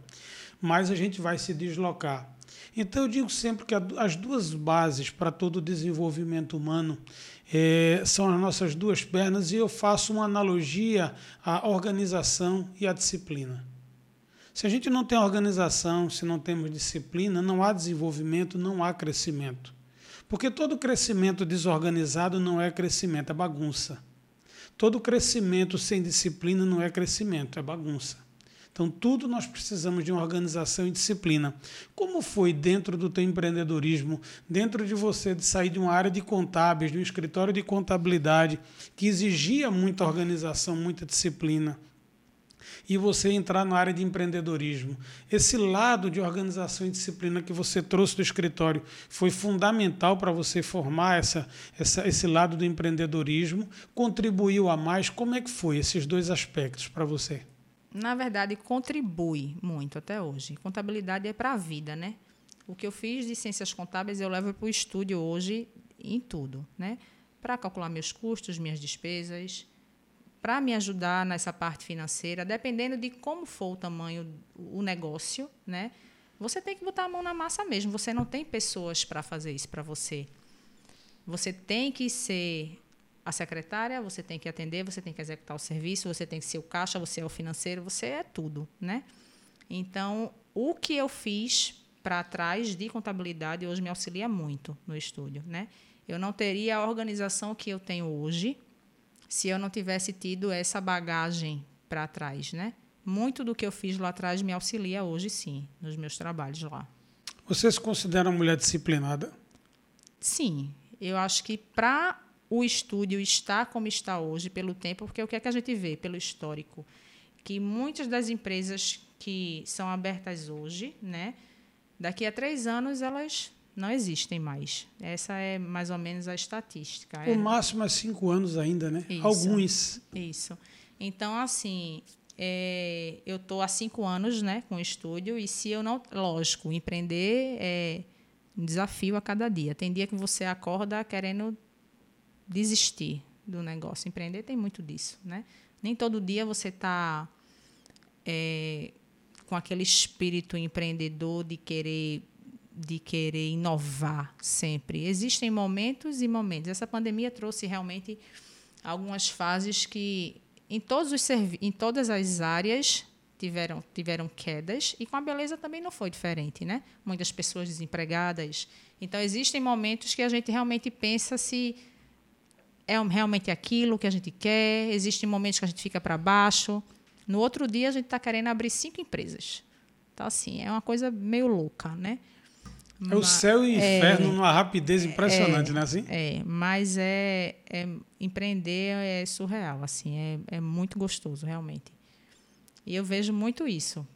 mas a gente vai se deslocar. Então eu digo sempre que as duas bases para todo o desenvolvimento humano é, são as nossas duas pernas e eu faço uma analogia à organização e à disciplina. Se a gente não tem organização, se não temos disciplina, não há desenvolvimento, não há crescimento. Porque todo crescimento desorganizado não é crescimento, é bagunça. Todo crescimento sem disciplina não é crescimento, é bagunça. Então, tudo nós precisamos de uma organização e disciplina. Como foi dentro do teu empreendedorismo, dentro de você de sair de uma área de contábeis, de um escritório de contabilidade que exigia muita organização, muita disciplina, e você entrar na área de empreendedorismo. Esse lado de organização e disciplina que você trouxe do escritório foi fundamental para você formar essa, essa, esse lado do empreendedorismo? Contribuiu a mais? Como é que foi esses dois aspectos para você? Na verdade, contribui muito até hoje. Contabilidade é para a vida, né? O que eu fiz de ciências contábeis eu levo para o estúdio hoje em tudo, né? Para calcular meus custos, minhas despesas, para me ajudar nessa parte financeira, dependendo de como for o tamanho o negócio, né? Você tem que botar a mão na massa mesmo. Você não tem pessoas para fazer isso para você. Você tem que ser a secretária, você tem que atender, você tem que executar o serviço, você tem que ser o caixa, você é o financeiro, você é tudo, né? Então, o que eu fiz para trás de contabilidade hoje me auxilia muito no estúdio, né? Eu não teria a organização que eu tenho hoje se eu não tivesse tido essa bagagem para trás, né? Muito do que eu fiz lá atrás me auxilia hoje, sim, nos meus trabalhos lá. Você se considera uma mulher disciplinada? Sim, eu acho que para o estúdio estar como está hoje, pelo tempo, porque o que é que a gente vê pelo histórico? Que muitas das empresas que são abertas hoje, né? Daqui a três anos elas não existem mais. Essa é mais ou menos a estatística. O é. máximo é cinco anos ainda, né? Isso, Alguns. Isso. Então, assim, é, eu estou há cinco anos né, com o estúdio e se eu não... Lógico, empreender é um desafio a cada dia. Tem dia que você acorda querendo desistir do negócio. Empreender tem muito disso, né? Nem todo dia você está... É, com aquele espírito empreendedor de querer de querer inovar sempre. Existem momentos e momentos. Essa pandemia trouxe realmente algumas fases que em todos os em todas as áreas tiveram tiveram quedas e com a beleza também não foi diferente, né? Muitas pessoas desempregadas. Então existem momentos que a gente realmente pensa se é realmente aquilo que a gente quer. Existem momentos que a gente fica para baixo. No outro dia, a gente está querendo abrir cinco empresas. Então, assim, é uma coisa meio louca, né? É o céu e é, inferno numa rapidez impressionante, é, né? Assim? É, mas é, é, empreender é surreal, assim, é, é muito gostoso, realmente. E eu vejo muito isso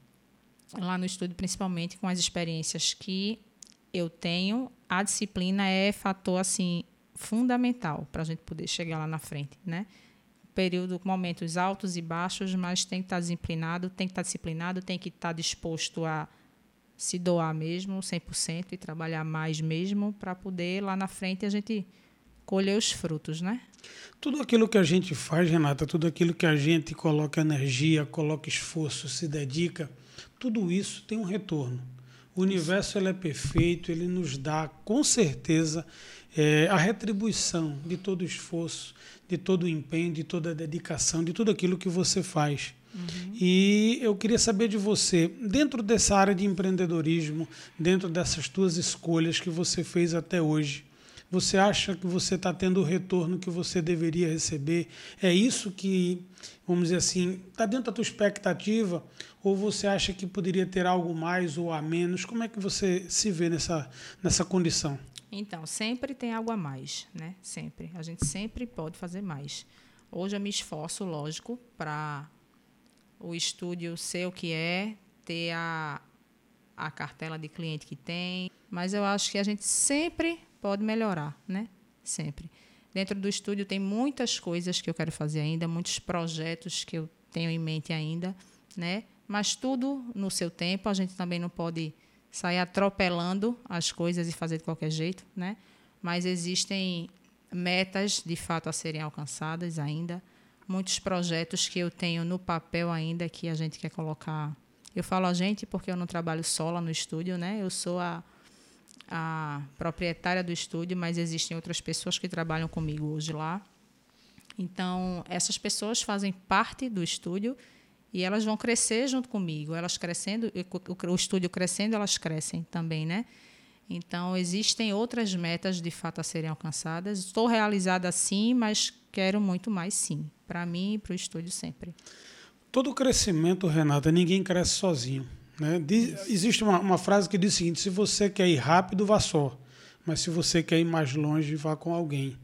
lá no estúdio, principalmente com as experiências que eu tenho. A disciplina é fator assim fundamental para a gente poder chegar lá na frente, né? período momentos altos e baixos, mas tem que estar disciplinado, tem que estar disciplinado, tem que estar disposto a se doar mesmo, 100%, e trabalhar mais mesmo, para poder lá na frente a gente colher os frutos, né? Tudo aquilo que a gente faz, Renata, tudo aquilo que a gente coloca energia, coloca esforço, se dedica, tudo isso tem um retorno. O universo ele é perfeito, ele nos dá com certeza é, a retribuição de todo o esforço, de todo o empenho, de toda a dedicação, de tudo aquilo que você faz. Uhum. E eu queria saber de você, dentro dessa área de empreendedorismo, dentro dessas tuas escolhas que você fez até hoje, você acha que você está tendo o retorno que você deveria receber? É isso que, vamos dizer assim, está dentro da tua expectativa? Ou você acha que poderia ter algo mais ou a menos? Como é que você se vê nessa, nessa condição? Então, sempre tem algo a mais, né? Sempre. A gente sempre pode fazer mais. Hoje eu me esforço, lógico, para o estúdio ser o que é, ter a, a cartela de cliente que tem, mas eu acho que a gente sempre pode melhorar, né? Sempre. Dentro do estúdio tem muitas coisas que eu quero fazer ainda, muitos projetos que eu tenho em mente ainda, né? Mas tudo no seu tempo, a gente também não pode sair atropelando as coisas e fazer de qualquer jeito, né? Mas existem metas de fato a serem alcançadas ainda, muitos projetos que eu tenho no papel ainda que a gente quer colocar. Eu falo a gente porque eu não trabalho só lá no estúdio, né? Eu sou a, a proprietária do estúdio, mas existem outras pessoas que trabalham comigo hoje lá. Então, essas pessoas fazem parte do estúdio e elas vão crescer junto comigo. Elas crescendo, o estúdio crescendo, elas crescem também, né? Então, existem outras metas de fato a serem alcançadas. Estou realizada sim, mas quero muito mais sim. Para mim e para o estúdio sempre. Todo crescimento, Renata, ninguém cresce sozinho. Né? Diz, existe uma, uma frase que diz o seguinte: se você quer ir rápido, vá só. Mas se você quer ir mais longe, vá com alguém.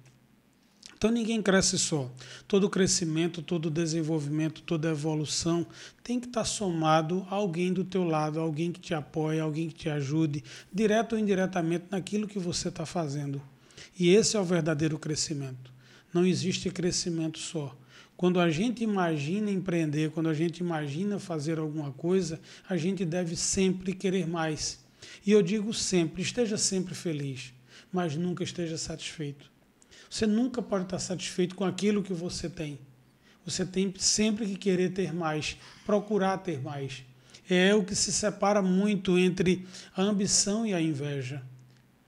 Então ninguém cresce só. Todo crescimento, todo desenvolvimento, toda evolução tem que estar somado a alguém do teu lado, alguém que te apoie, alguém que te ajude, direto ou indiretamente naquilo que você está fazendo. E esse é o verdadeiro crescimento. Não existe crescimento só. Quando a gente imagina empreender, quando a gente imagina fazer alguma coisa, a gente deve sempre querer mais. E eu digo sempre: esteja sempre feliz, mas nunca esteja satisfeito. Você nunca pode estar satisfeito com aquilo que você tem. Você tem sempre que querer ter mais, procurar ter mais. É o que se separa muito entre a ambição e a inveja.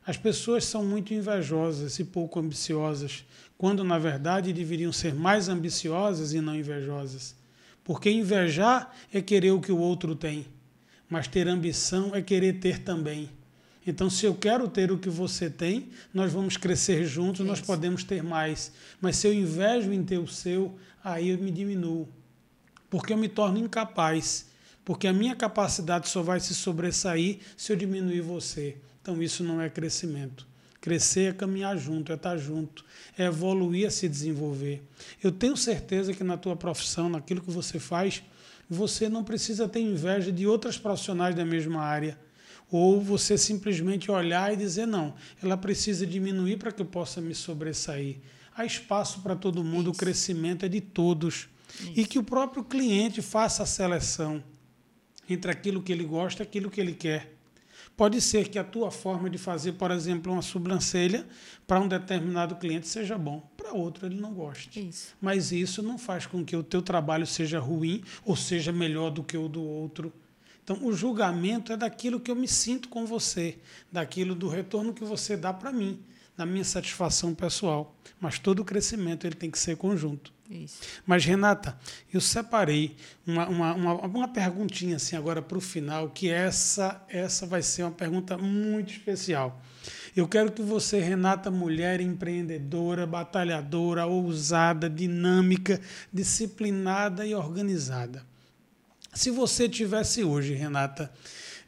As pessoas são muito invejosas e pouco ambiciosas, quando na verdade deveriam ser mais ambiciosas e não invejosas. Porque invejar é querer o que o outro tem, mas ter ambição é querer ter também. Então, se eu quero ter o que você tem, nós vamos crescer juntos, Isso. nós podemos ter mais. Mas se eu invejo em ter o seu, aí eu me diminuo. Porque eu me torno incapaz. Porque a minha capacidade só vai se sobressair se eu diminuir você. Então, isso não é crescimento. Crescer é caminhar junto, é estar junto, é evoluir, é se desenvolver. Eu tenho certeza que na tua profissão, naquilo que você faz, você não precisa ter inveja de outras profissionais da mesma área ou você simplesmente olhar e dizer não, ela precisa diminuir para que eu possa me sobressair. Há espaço para todo mundo, Isso. o crescimento é de todos. Isso. E que o próprio cliente faça a seleção entre aquilo que ele gosta e aquilo que ele quer. Pode ser que a tua forma de fazer, por exemplo, uma sobrancelha para um determinado cliente seja bom, para outro ele não goste. Isso. Mas isso não faz com que o teu trabalho seja ruim ou seja melhor do que o do outro. Então, o julgamento é daquilo que eu me sinto com você, daquilo do retorno que você dá para mim, da minha satisfação pessoal. Mas todo o crescimento ele tem que ser conjunto. Isso. Mas, Renata, eu separei uma, uma, uma, uma perguntinha assim agora para o final, que essa, essa vai ser uma pergunta muito especial. Eu quero que você, Renata, mulher empreendedora, batalhadora, ousada, dinâmica, disciplinada e organizada se você tivesse hoje, Renata,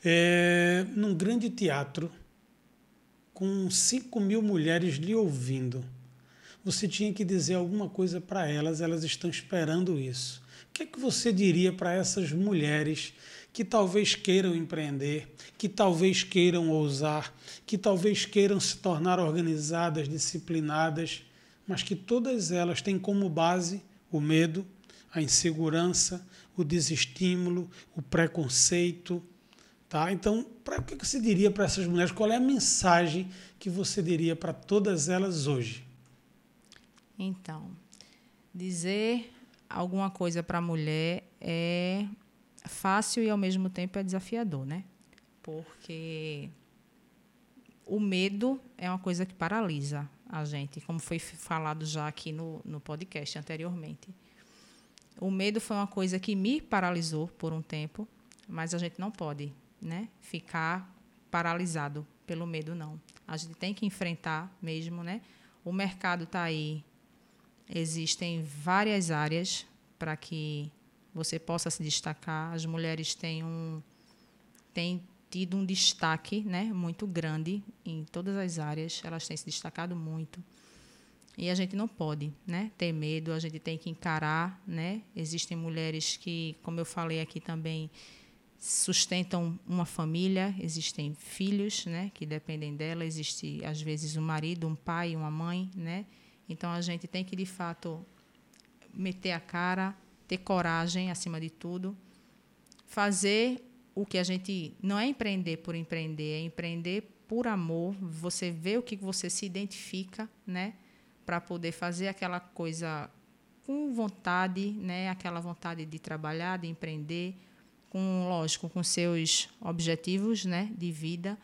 é, num grande teatro, com 5 mil mulheres lhe ouvindo, você tinha que dizer alguma coisa para elas, elas estão esperando isso. O que, é que você diria para essas mulheres que talvez queiram empreender, que talvez queiram ousar, que talvez queiram se tornar organizadas, disciplinadas, mas que todas elas têm como base o medo, a insegurança, o desestímulo, o preconceito. Tá? Então, o que você diria para essas mulheres? Qual é a mensagem que você diria para todas elas hoje? Então, dizer alguma coisa para a mulher é fácil e ao mesmo tempo é desafiador, né? Porque o medo é uma coisa que paralisa a gente, como foi falado já aqui no, no podcast anteriormente. O medo foi uma coisa que me paralisou por um tempo, mas a gente não pode né, ficar paralisado pelo medo, não. A gente tem que enfrentar mesmo. Né? O mercado está aí, existem várias áreas para que você possa se destacar. As mulheres têm, um, têm tido um destaque né, muito grande em todas as áreas, elas têm se destacado muito. E a gente não pode né, ter medo, a gente tem que encarar. Né? Existem mulheres que, como eu falei aqui também, sustentam uma família, existem filhos né, que dependem dela, existe, às vezes, um marido, um pai, uma mãe. Né? Então, a gente tem que, de fato, meter a cara, ter coragem, acima de tudo, fazer o que a gente. Não é empreender por empreender, é empreender por amor. Você vê o que você se identifica, né? para poder fazer aquela coisa com vontade, né? aquela vontade de trabalhar, de empreender, com, lógico, com seus objetivos né? de vida.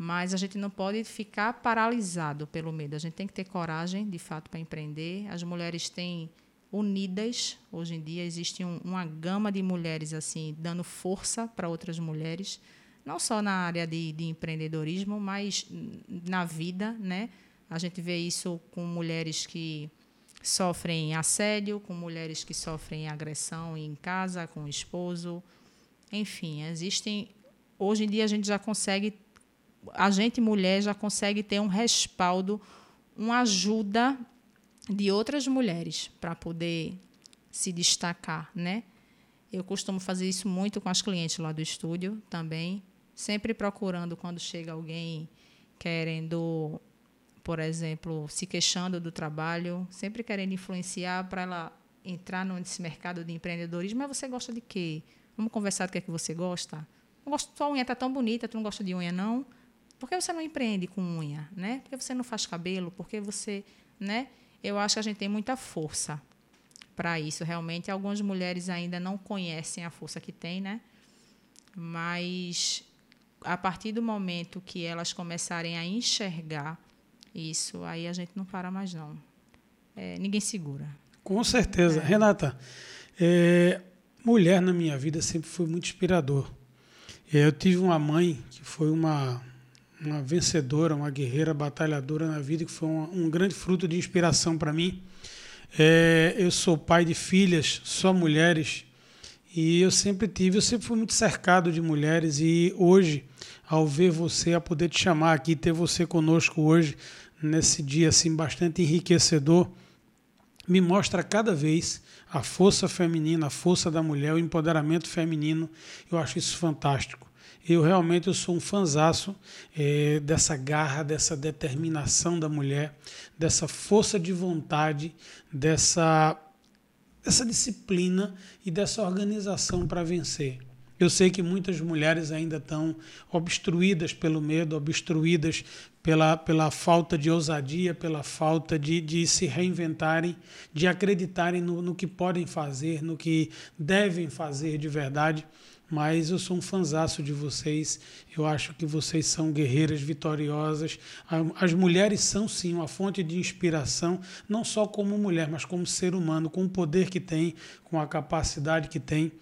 Mas a gente não pode ficar paralisado pelo medo. A gente tem que ter coragem, de fato, para empreender. As mulheres têm unidas. Hoje em dia existe um, uma gama de mulheres assim dando força para outras mulheres, não só na área de, de empreendedorismo, mas na vida, né? A gente vê isso com mulheres que sofrem assédio, com mulheres que sofrem agressão em casa, com o esposo. Enfim, existem. Hoje em dia a gente já consegue, a gente mulher já consegue ter um respaldo, uma ajuda de outras mulheres para poder se destacar, né? Eu costumo fazer isso muito com as clientes lá do estúdio também, sempre procurando quando chega alguém querendo, por exemplo, se queixando do trabalho, sempre querendo influenciar para ela entrar nesse mercado de empreendedorismo. Mas você gosta de quê? Vamos conversar do que é que você gosta? Não gosto, unha está tão bonita, tu não gosta de unha não? Por que você não empreende com unha, né? Por que você não faz cabelo? Por que você, né? Eu acho que a gente tem muita força para isso. Realmente, algumas mulheres ainda não conhecem a força que tem, né? Mas a partir do momento que elas começarem a enxergar isso, aí a gente não para mais não. É, ninguém segura. Com certeza. É. Renata, é, mulher na minha vida sempre foi muito inspirador. Eu tive uma mãe que foi uma uma vencedora, uma guerreira, batalhadora na vida, que foi um, um grande fruto de inspiração para mim. É, eu sou pai de filhas, só mulheres, e eu sempre tive, eu sempre fui muito cercado de mulheres, e hoje, ao ver você, a poder te chamar aqui, ter você conosco hoje, nesse dia assim bastante enriquecedor, me mostra cada vez a força feminina, a força da mulher, o empoderamento feminino. Eu acho isso fantástico. Eu realmente eu sou um fanzaço é, dessa garra, dessa determinação da mulher, dessa força de vontade, dessa, dessa disciplina e dessa organização para vencer. Eu sei que muitas mulheres ainda estão obstruídas pelo medo, obstruídas pela, pela falta de ousadia, pela falta de, de se reinventarem, de acreditarem no, no que podem fazer, no que devem fazer de verdade mas eu sou um fanzaço de vocês. Eu acho que vocês são guerreiras vitoriosas. As mulheres são sim uma fonte de inspiração, não só como mulher, mas como ser humano, com o poder que tem, com a capacidade que tem.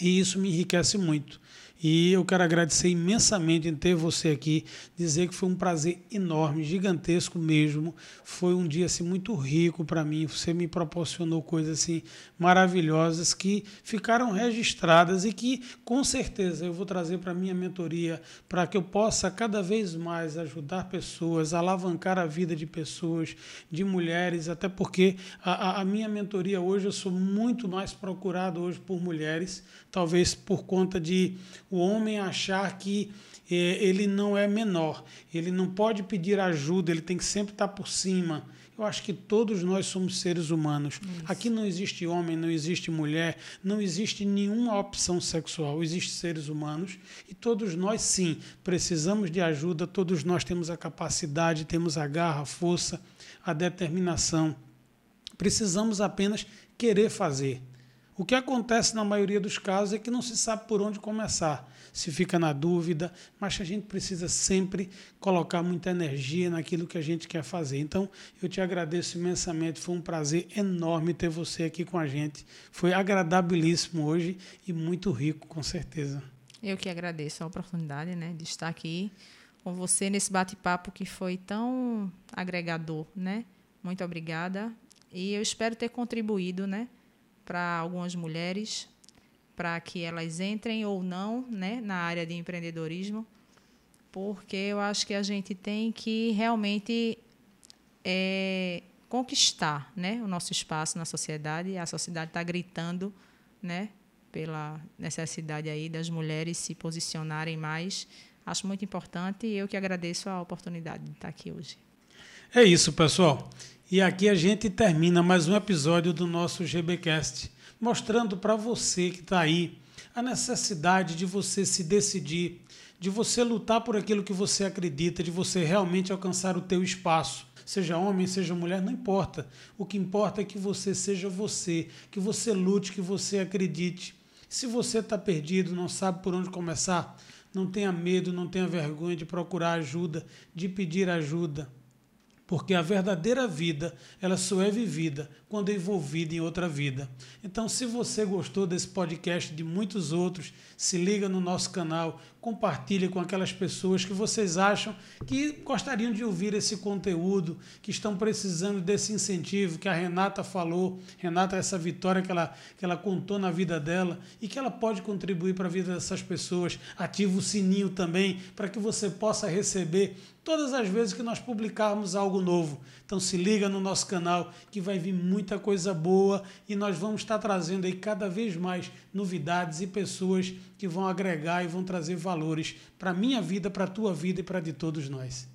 E isso me enriquece muito. E eu quero agradecer imensamente em ter você aqui, dizer que foi um prazer enorme, gigantesco mesmo. Foi um dia assim muito rico para mim. Você me proporcionou coisas assim maravilhosas que ficaram registradas e que com certeza eu vou trazer para minha mentoria para que eu possa cada vez mais ajudar pessoas, alavancar a vida de pessoas, de mulheres, até porque a, a minha mentoria hoje eu sou muito mais procurado hoje por mulheres, talvez por conta de o homem achar que é, ele não é menor, ele não pode pedir ajuda, ele tem que sempre estar por cima. Eu acho que todos nós somos seres humanos. Isso. Aqui não existe homem, não existe mulher, não existe nenhuma opção sexual. Existem seres humanos e todos nós, sim, precisamos de ajuda. Todos nós temos a capacidade, temos a garra, a força, a determinação. Precisamos apenas querer fazer. O que acontece na maioria dos casos é que não se sabe por onde começar, se fica na dúvida, mas a gente precisa sempre colocar muita energia naquilo que a gente quer fazer. Então, eu te agradeço imensamente, foi um prazer enorme ter você aqui com a gente. Foi agradabilíssimo hoje e muito rico, com certeza. Eu que agradeço a oportunidade né, de estar aqui com você nesse bate-papo que foi tão agregador, né? Muito obrigada. E eu espero ter contribuído, né? Para algumas mulheres, para que elas entrem ou não né, na área de empreendedorismo, porque eu acho que a gente tem que realmente é, conquistar né, o nosso espaço na sociedade. A sociedade está gritando né, pela necessidade aí das mulheres se posicionarem mais. Acho muito importante e eu que agradeço a oportunidade de estar aqui hoje. É isso, pessoal. E aqui a gente termina mais um episódio do nosso GBcast, mostrando para você que está aí a necessidade de você se decidir, de você lutar por aquilo que você acredita, de você realmente alcançar o teu espaço. Seja homem, seja mulher, não importa. O que importa é que você seja você, que você lute, que você acredite. Se você está perdido, não sabe por onde começar, não tenha medo, não tenha vergonha de procurar ajuda, de pedir ajuda porque a verdadeira vida ela só é vivida quando envolvida em outra vida. Então, se você gostou desse podcast de muitos outros, se liga no nosso canal, compartilhe com aquelas pessoas que vocês acham que gostariam de ouvir esse conteúdo, que estão precisando desse incentivo que a Renata falou, Renata essa vitória que ela que ela contou na vida dela e que ela pode contribuir para a vida dessas pessoas. Ativa o sininho também para que você possa receber todas as vezes que nós publicarmos algo novo. Então se liga no nosso canal que vai vir muita coisa boa e nós vamos estar trazendo aí cada vez mais novidades e pessoas que vão agregar e vão trazer valores para a minha vida, para a tua vida e para de todos nós.